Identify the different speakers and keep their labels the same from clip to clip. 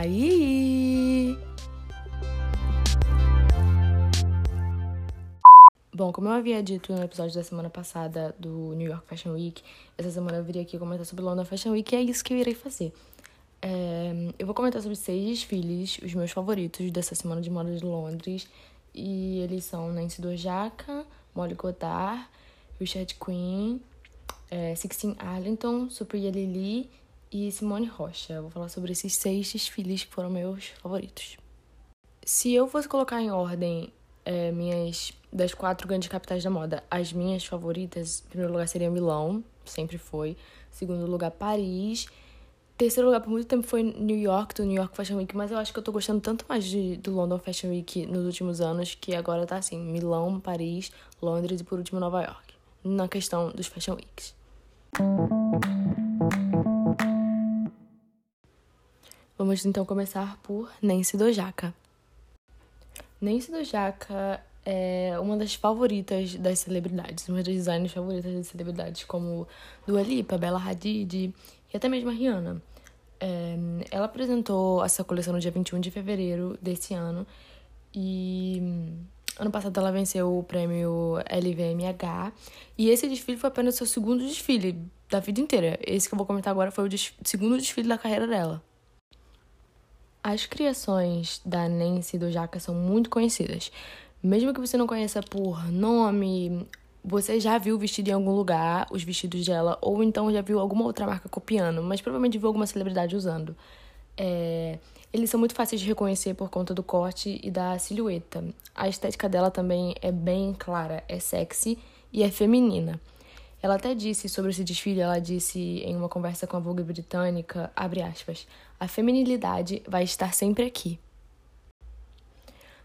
Speaker 1: aí? Bom, como eu havia dito no episódio da semana passada do New York Fashion Week, essa semana eu viria aqui comentar sobre London Fashion Week e é isso que eu irei fazer. É, eu vou comentar sobre seis desfiles, os meus favoritos dessa semana de moda de Londres. E eles são Nancy Dojaka, Molly Goddard, Richard Quinn, é, Sixteen Arlington, Supriya Lili e Simone Rocha. Eu vou falar sobre esses seis desfiles que foram meus favoritos. Se eu fosse colocar em ordem é, minhas das quatro grandes capitais da moda, as minhas favoritas, em primeiro lugar seria Milão, sempre foi. Segundo lugar, Paris. Terceiro lugar por muito tempo foi New York, do New York Fashion Week, mas eu acho que eu tô gostando tanto mais de, do London Fashion Week nos últimos anos que agora tá assim: Milão, Paris, Londres e por último Nova York. Na questão dos Fashion Weeks. Vamos então começar por Nancy Dojaka. Nancy Dojaka é uma das favoritas das celebridades, uma das designers favoritas das celebridades, como Dua Lipa, Bella Hadid e até mesmo a Rihanna. É, ela apresentou essa coleção no dia 21 de fevereiro desse ano e ano passado ela venceu o prêmio LVMH e esse desfile foi apenas o seu segundo desfile da vida inteira. Esse que eu vou comentar agora foi o des segundo desfile da carreira dela. As criações da Nancy do Jaca são muito conhecidas. Mesmo que você não conheça por nome, você já viu vestido em algum lugar os vestidos dela, ou então já viu alguma outra marca copiando, mas provavelmente viu alguma celebridade usando. É... Eles são muito fáceis de reconhecer por conta do corte e da silhueta. A estética dela também é bem clara, é sexy e é feminina. Ela até disse sobre esse desfile, ela disse em uma conversa com a Vogue britânica, abre aspas, a feminilidade vai estar sempre aqui.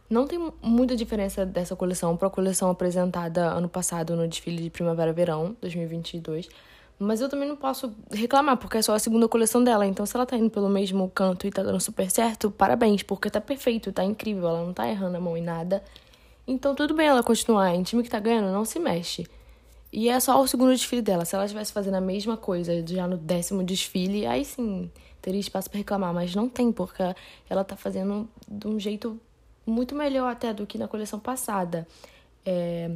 Speaker 1: Não tem muita diferença dessa coleção para a coleção apresentada ano passado no desfile de Primavera-Verão 2022, mas eu também não posso reclamar, porque é só a segunda coleção dela. Então, se ela tá indo pelo mesmo canto e tá dando super certo, parabéns, porque tá perfeito, tá incrível, ela não tá errando a mão em nada. Então, tudo bem ela continuar. Em time que tá ganhando, não se mexe. E é só o segundo desfile dela. Se ela estivesse fazendo a mesma coisa já no décimo desfile, aí sim teria espaço para reclamar. Mas não tem, porque ela tá fazendo de um jeito muito melhor até do que na coleção passada. É,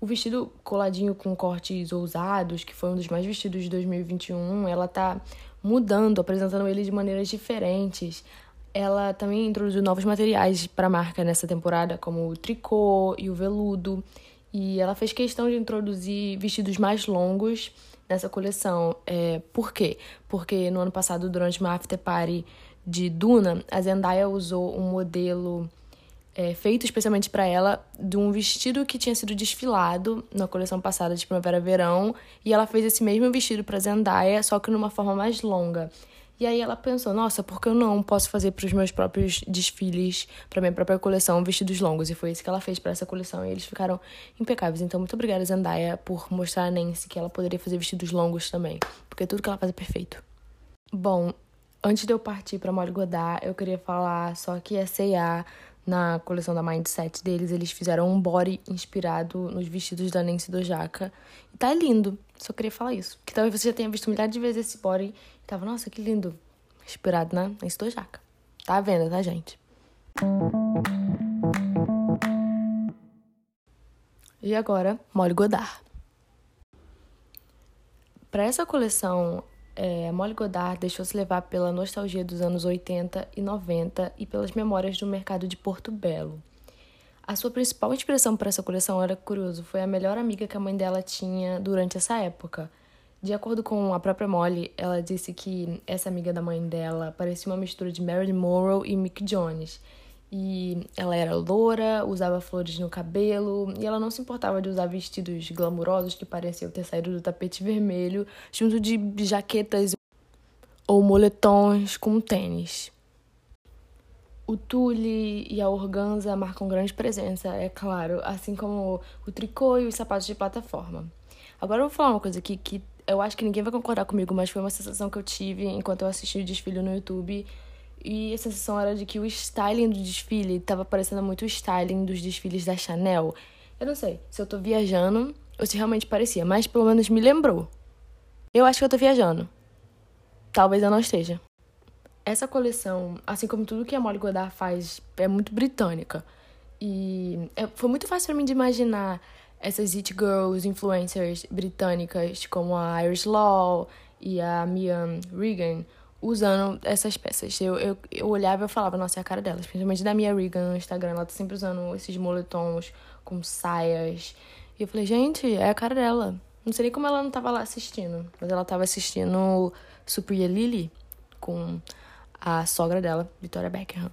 Speaker 1: o vestido coladinho com cortes ousados, que foi um dos mais vestidos de 2021, ela tá mudando, apresentando ele de maneiras diferentes. Ela também introduziu novos materiais para a marca nessa temporada, como o tricô e o veludo. E ela fez questão de introduzir vestidos mais longos nessa coleção. É, por quê? Porque no ano passado, durante uma after party de Duna, a Zendaya usou um modelo é, feito especialmente para ela de um vestido que tinha sido desfilado na coleção passada de primavera-verão e ela fez esse mesmo vestido para Zendaya, só que numa forma mais longa. E aí ela pensou, nossa, por que eu não posso fazer para os meus próprios desfiles, para minha própria coleção, vestidos longos? E foi isso que ela fez para essa coleção e eles ficaram impecáveis. Então, muito obrigada, Zendaya, por mostrar a Nancy que ela poderia fazer vestidos longos também, porque tudo que ela faz é perfeito. Bom, antes de eu partir para Molly Godard, eu queria falar só que a C&A na coleção da Mindset deles, eles fizeram um body inspirado nos vestidos da Nancy Dojaka. E tá lindo. Só queria falar isso. Que talvez você já tenha visto milhares de vezes esse body e tava, nossa, que lindo. Inspirado na Nancy Dojaka. Tá à venda, tá, gente? E agora, Molly Godard. Para essa coleção, é, Molly Goddard deixou-se levar pela nostalgia dos anos 80 e 90 e pelas memórias do mercado de Porto Belo. A sua principal inspiração para essa coleção, era curioso, foi a melhor amiga que a mãe dela tinha durante essa época. De acordo com a própria Molly, ela disse que essa amiga da mãe dela parecia uma mistura de Marilyn Monroe e Mick Jones. E ela era loura, usava flores no cabelo, e ela não se importava de usar vestidos glamurosos que pareciam ter saído do tapete vermelho, junto de jaquetas ou moletons com tênis. O tule e a organza marcam grande presença, é claro, assim como o tricô e os sapatos de plataforma. Agora eu vou falar uma coisa aqui que eu acho que ninguém vai concordar comigo, mas foi uma sensação que eu tive enquanto eu assisti o desfile no YouTube e a sensação era de que o styling do desfile estava parecendo muito o styling dos desfiles da Chanel. Eu não sei se eu tô viajando ou se realmente parecia, mas pelo menos me lembrou. Eu acho que eu tô viajando. Talvez eu não esteja. essa coleção, assim como tudo que a Molly Goddard faz, é muito britânica. E é, foi muito fácil para mim de imaginar essas it girls, influencers britânicas, como a Iris Law e a Mia Regan, usando essas peças. Eu, eu, eu olhava e eu falava, nossa, é a cara delas. Principalmente da Mia Regan no Instagram, ela tá sempre usando esses moletons com saias. E eu falei, gente, é a cara dela. Não sei nem como ela não tava lá assistindo, mas ela tava assistindo Supriya Lily com a sogra dela, Victoria Beckham.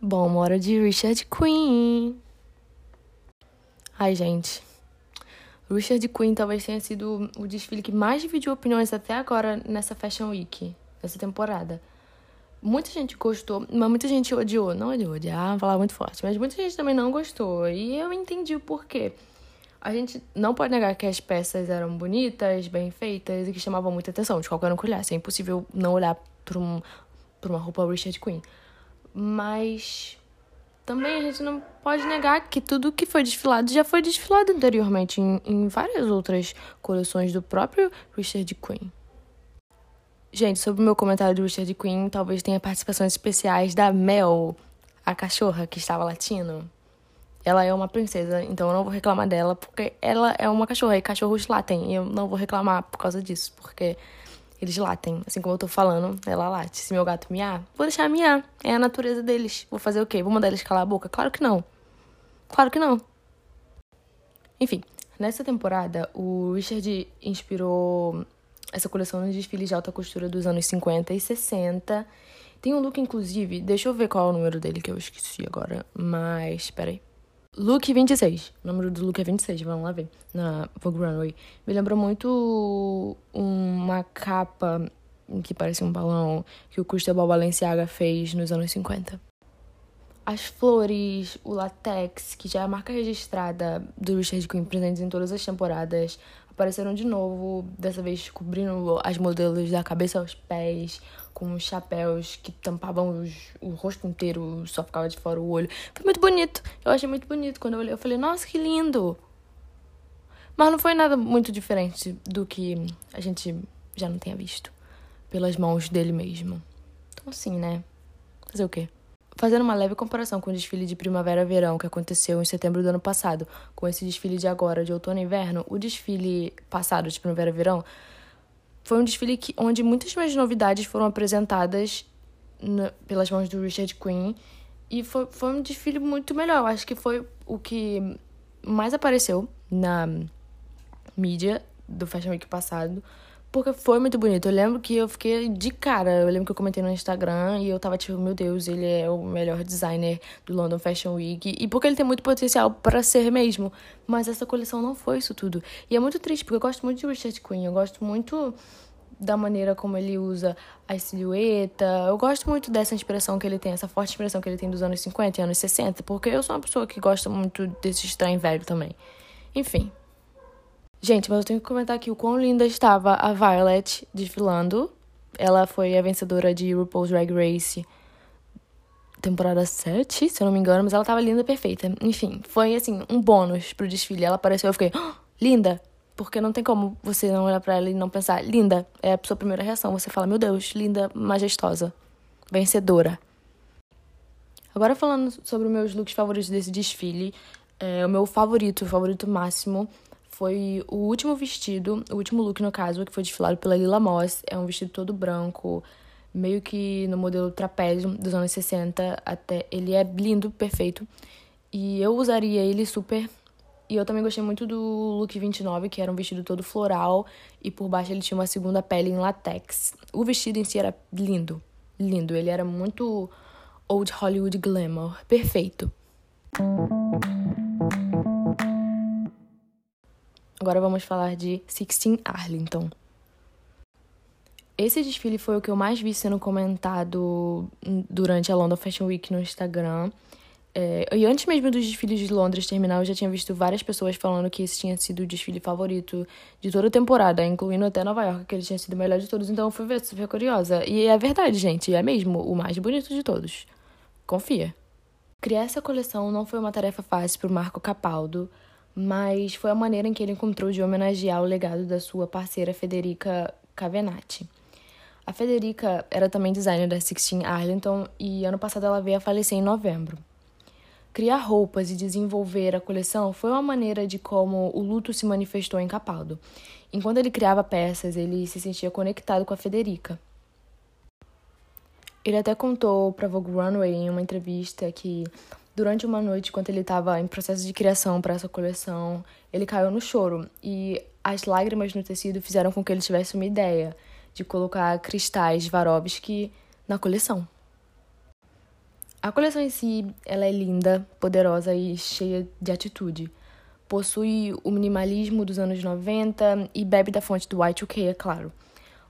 Speaker 1: Bom, hora de Richard Queen. Ai, gente. Richard Queen talvez tenha sido o desfile que mais dividiu opiniões até agora nessa Fashion Week, nessa temporada. Muita gente gostou, mas muita gente odiou. Não odiou, odiar, falar muito forte. Mas muita gente também não gostou. E eu entendi o porquê. A gente não pode negar que as peças eram bonitas, bem feitas e que chamavam muita atenção de qualquer um que olhasse. É impossível não olhar para um, uma roupa Richard Queen. Mas também a gente não pode negar que tudo que foi desfilado já foi desfilado anteriormente em, em várias outras coleções do próprio Richard Queen. Gente, sobre o meu comentário do Richard Queen, talvez tenha participações especiais da Mel, a cachorra que estava latindo. Ela é uma princesa, então eu não vou reclamar dela, porque ela é uma cachorra e cachorros latem. E eu não vou reclamar por causa disso, porque eles latem. Assim como eu tô falando, ela late. Se meu gato miar, vou deixar miar. É a natureza deles. Vou fazer o quê? Vou mandar eles calar a boca? Claro que não. Claro que não. Enfim, nessa temporada, o Richard inspirou essa coleção de desfiles de alta costura dos anos 50 e 60. Tem um look, inclusive, deixa eu ver qual é o número dele que eu esqueci agora. Mas, peraí. Look 26. O número do look é 26, vamos lá ver. Na Vogue Runway. Me lembrou muito uma capa que parece um balão que o Cristobal Balenciaga fez nos anos 50. As flores, o latex, que já é a marca registrada do Richard Quinn presentes em todas as temporadas, apareceram de novo, dessa vez cobrindo as modelos da cabeça aos pés, com chapéus que tampavam os, o rosto inteiro, só ficava de fora o olho. Foi muito bonito. Eu achei muito bonito. Quando eu olhei, eu falei, nossa, que lindo! Mas não foi nada muito diferente do que a gente já não tenha visto pelas mãos dele mesmo. Então, assim, né? Fazer o quê? Fazendo uma leve comparação com o desfile de primavera-verão que aconteceu em setembro do ano passado, com esse desfile de agora, de outono e inverno, o desfile passado de primavera-verão foi um desfile que, onde muitas mais novidades foram apresentadas pelas mãos do Richard Quinn. E foi, foi um desfile muito melhor. Eu acho que foi o que mais apareceu na mídia do Fashion Week passado. Porque foi muito bonito. Eu lembro que eu fiquei de cara. Eu lembro que eu comentei no Instagram e eu tava tipo, meu Deus, ele é o melhor designer do London Fashion Week. E porque ele tem muito potencial para ser mesmo. Mas essa coleção não foi isso tudo. E é muito triste, porque eu gosto muito de Richard Quinn. Eu gosto muito da maneira como ele usa a silhueta. Eu gosto muito dessa inspiração que ele tem, essa forte inspiração que ele tem dos anos 50 e anos 60. Porque eu sou uma pessoa que gosta muito desse estranho velho também. Enfim, Gente, mas eu tenho que comentar aqui o quão linda estava a Violet desfilando. Ela foi a vencedora de RuPaul's Drag Race temporada 7, se eu não me engano, mas ela tava linda, perfeita. Enfim, foi assim, um bônus pro desfile. Ela apareceu, eu fiquei, oh, linda! Porque não tem como você não olhar para ela e não pensar, linda. É a sua primeira reação. Você fala, meu Deus, linda, majestosa, vencedora. Agora falando sobre meus looks favoritos desse desfile, é, o meu favorito, o favorito máximo, foi o último vestido, o último look no caso, que foi desfilado pela Lila Moss. É um vestido todo branco, meio que no modelo trapézio dos anos 60. Até ele é lindo, perfeito. E eu usaria ele super. E eu também gostei muito do look 29, que era um vestido todo floral e por baixo ele tinha uma segunda pele em latex. O vestido em si era lindo, lindo. Ele era muito old Hollywood glamour, perfeito. Agora vamos falar de Sixteen Arlington. Esse desfile foi o que eu mais vi sendo comentado durante a London Fashion Week no Instagram. É, e antes mesmo dos desfiles de Londres terminar, eu já tinha visto várias pessoas falando que esse tinha sido o desfile favorito de toda a temporada, incluindo até Nova York, que ele tinha sido o melhor de todos. Então eu fui ver, super curiosa. E é verdade, gente, é mesmo o mais bonito de todos. Confia. Criar essa coleção não foi uma tarefa fácil para o Marco Capaldo, mas foi a maneira em que ele encontrou de homenagear o legado da sua parceira Federica Cavenati. A Federica era também designer da Sixteen Arlington e ano passado ela veio a falecer em novembro. Criar roupas e desenvolver a coleção foi uma maneira de como o luto se manifestou em Capaldo. Enquanto ele criava peças, ele se sentia conectado com a Federica. Ele até contou para Vogue Runway em uma entrevista que durante uma noite, enquanto ele estava em processo de criação para essa coleção, ele caiu no choro e as lágrimas no tecido fizeram com que ele tivesse uma ideia de colocar cristais Swarovski na coleção. A coleção em si, ela é linda, poderosa e cheia de atitude. Possui o minimalismo dos anos 90 e bebe da fonte do Y2K, é claro.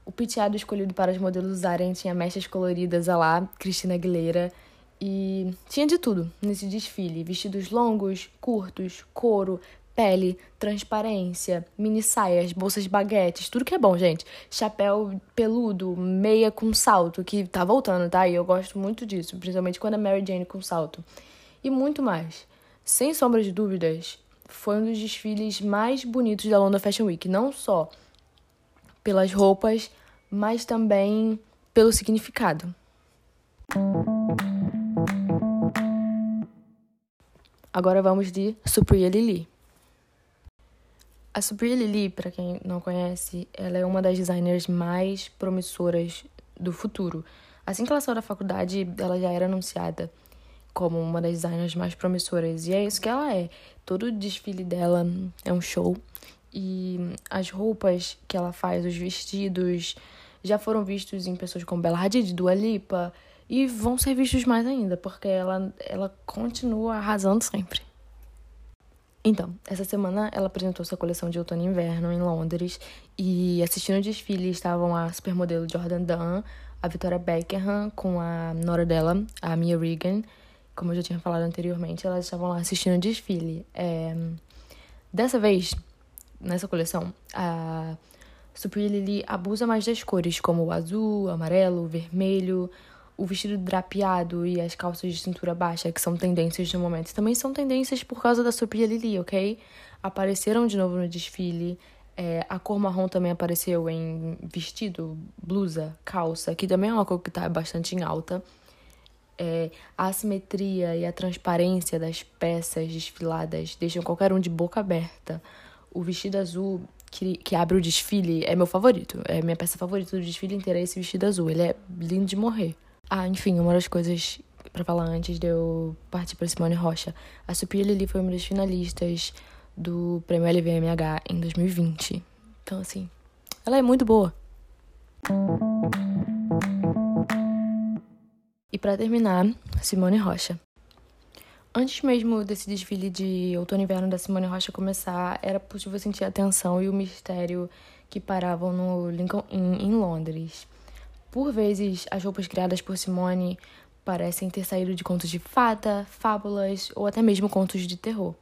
Speaker 1: O penteado escolhido para os modelos usarem tinha mechas coloridas a lá, Cristina Aguilera, e tinha de tudo nesse desfile: vestidos longos, curtos, couro, pele, transparência, mini saias, bolsas baguetes, tudo que é bom, gente. Chapéu peludo, meia com salto, que tá voltando, tá? E eu gosto muito disso, principalmente quando é Mary Jane com salto. E muito mais. Sem sombra de dúvidas, foi um dos desfiles mais bonitos da London Fashion Week, não só pelas roupas, mas também pelo significado. Agora vamos de Supriya Lili. A Supriya Lili, para quem não conhece, ela é uma das designers mais promissoras do futuro. Assim que ela saiu da faculdade, ela já era anunciada como uma das designers mais promissoras. E é isso que ela é. Todo desfile dela é um show. E as roupas que ela faz, os vestidos, já foram vistos em pessoas como Bella Hadid, Dua Lipa, e vão ser vistos mais ainda, porque ela, ela continua arrasando sempre. Então, essa semana ela apresentou sua coleção de outono e inverno em Londres e assistindo o desfile estavam a supermodelo Jordan Dunn, a Victoria Beckham com a nora dela, a Mia Regan, como eu já tinha falado anteriormente, elas estavam lá assistindo o desfile. É... Dessa vez, nessa coleção, a Supreme Lily abusa mais das cores, como o azul, o amarelo, o vermelho, o vestido drapeado e as calças de cintura baixa, que são tendências no momento, também são tendências por causa da Supreme Lily, ok? Apareceram de novo no desfile. É, a cor marrom também apareceu em vestido, blusa, calça, que também é uma cor que está bastante em alta. É, a assimetria e a transparência das peças desfiladas deixam qualquer um de boca aberta. O vestido azul que, que abre o desfile é meu favorito. É minha peça favorita do desfile inteiro é esse vestido azul. Ele é lindo de morrer. Ah, enfim, uma das coisas para falar antes de eu partir para Simone Rocha. A Supia Lili foi uma das finalistas do Prêmio LVMH em 2020. Então, assim, ela é muito boa. E para terminar, Simone Rocha. Antes mesmo desse desfile de outono e inverno da Simone Rocha começar, era possível sentir a tensão e o mistério que paravam no Lincoln Inn em Londres. Por vezes, as roupas criadas por Simone parecem ter saído de contos de fada, fábulas ou até mesmo contos de terror.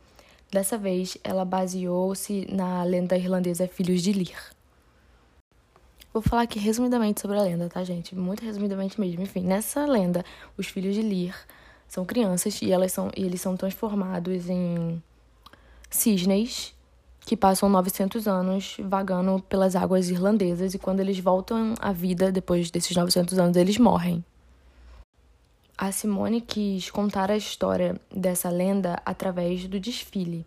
Speaker 1: Dessa vez, ela baseou-se na lenda irlandesa Filhos de Lir. Vou falar aqui resumidamente sobre a lenda, tá, gente? Muito resumidamente mesmo. Enfim, nessa lenda, os filhos de Lir são crianças e elas são e eles são transformados em cisnes que passam 900 anos vagando pelas águas irlandesas e quando eles voltam à vida depois desses 900 anos eles morrem. A Simone quis contar a história dessa lenda através do desfile,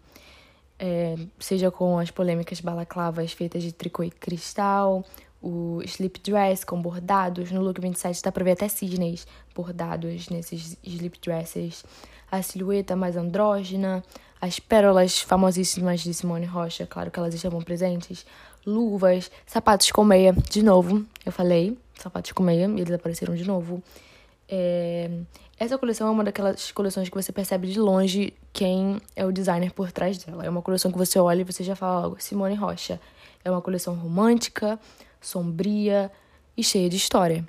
Speaker 1: é, seja com as polêmicas balaclavas feitas de tricô e cristal, o slip dress com bordados. No look 27 dá pra ver até cisnes bordados nesses slip dresses. A silhueta mais andrógena, as pérolas famosíssimas de Simone Rocha, claro que elas estavam presentes. Luvas, sapatos com meia, de novo, eu falei, sapatos com meia, e eles apareceram de novo. É... Essa coleção é uma daquelas coleções que você percebe de longe quem é o designer por trás dela. É uma coleção que você olha e você já fala Simone Rocha. É uma coleção romântica, sombria e cheia de história.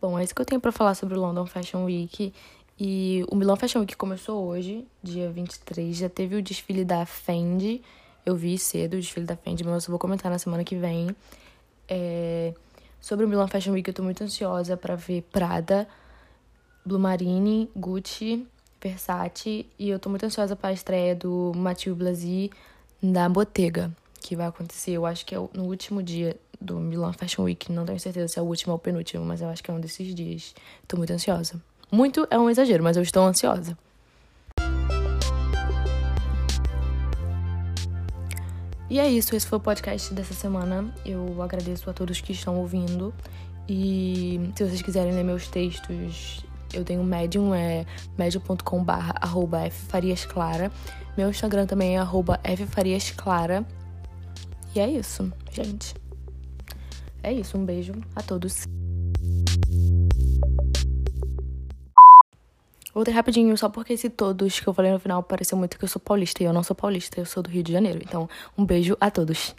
Speaker 1: Bom, é isso que eu tenho para falar sobre o London Fashion Week. E o Milan Fashion Week começou hoje, dia 23. Já teve o desfile da Fendi. Eu vi cedo o desfile da Fendi, mas eu vou comentar na semana que vem. É... Sobre o Milan Fashion Week, eu tô muito ansiosa para ver Prada Blue Marine, Gucci, Versace e eu tô muito ansiosa para a estreia do Mathieu Blasi da Bottega, que vai acontecer, eu acho que é no último dia do Milan Fashion Week. Não tenho certeza se é o último ou o penúltimo, mas eu acho que é um desses dias. Tô muito ansiosa. Muito é um exagero, mas eu estou ansiosa. E é isso, esse foi o podcast dessa semana. Eu agradeço a todos que estão ouvindo. E se vocês quiserem ler meus textos, eu tenho Medium, é medium.com barra arroba ffariasclara. Meu Instagram também é arroba ffariasclara. E é isso, gente. É isso, um beijo a todos. Voltei rapidinho, só porque esse todos que eu falei no final pareceu muito que eu sou paulista. E eu não sou paulista, eu sou do Rio de Janeiro. Então, um beijo a todos.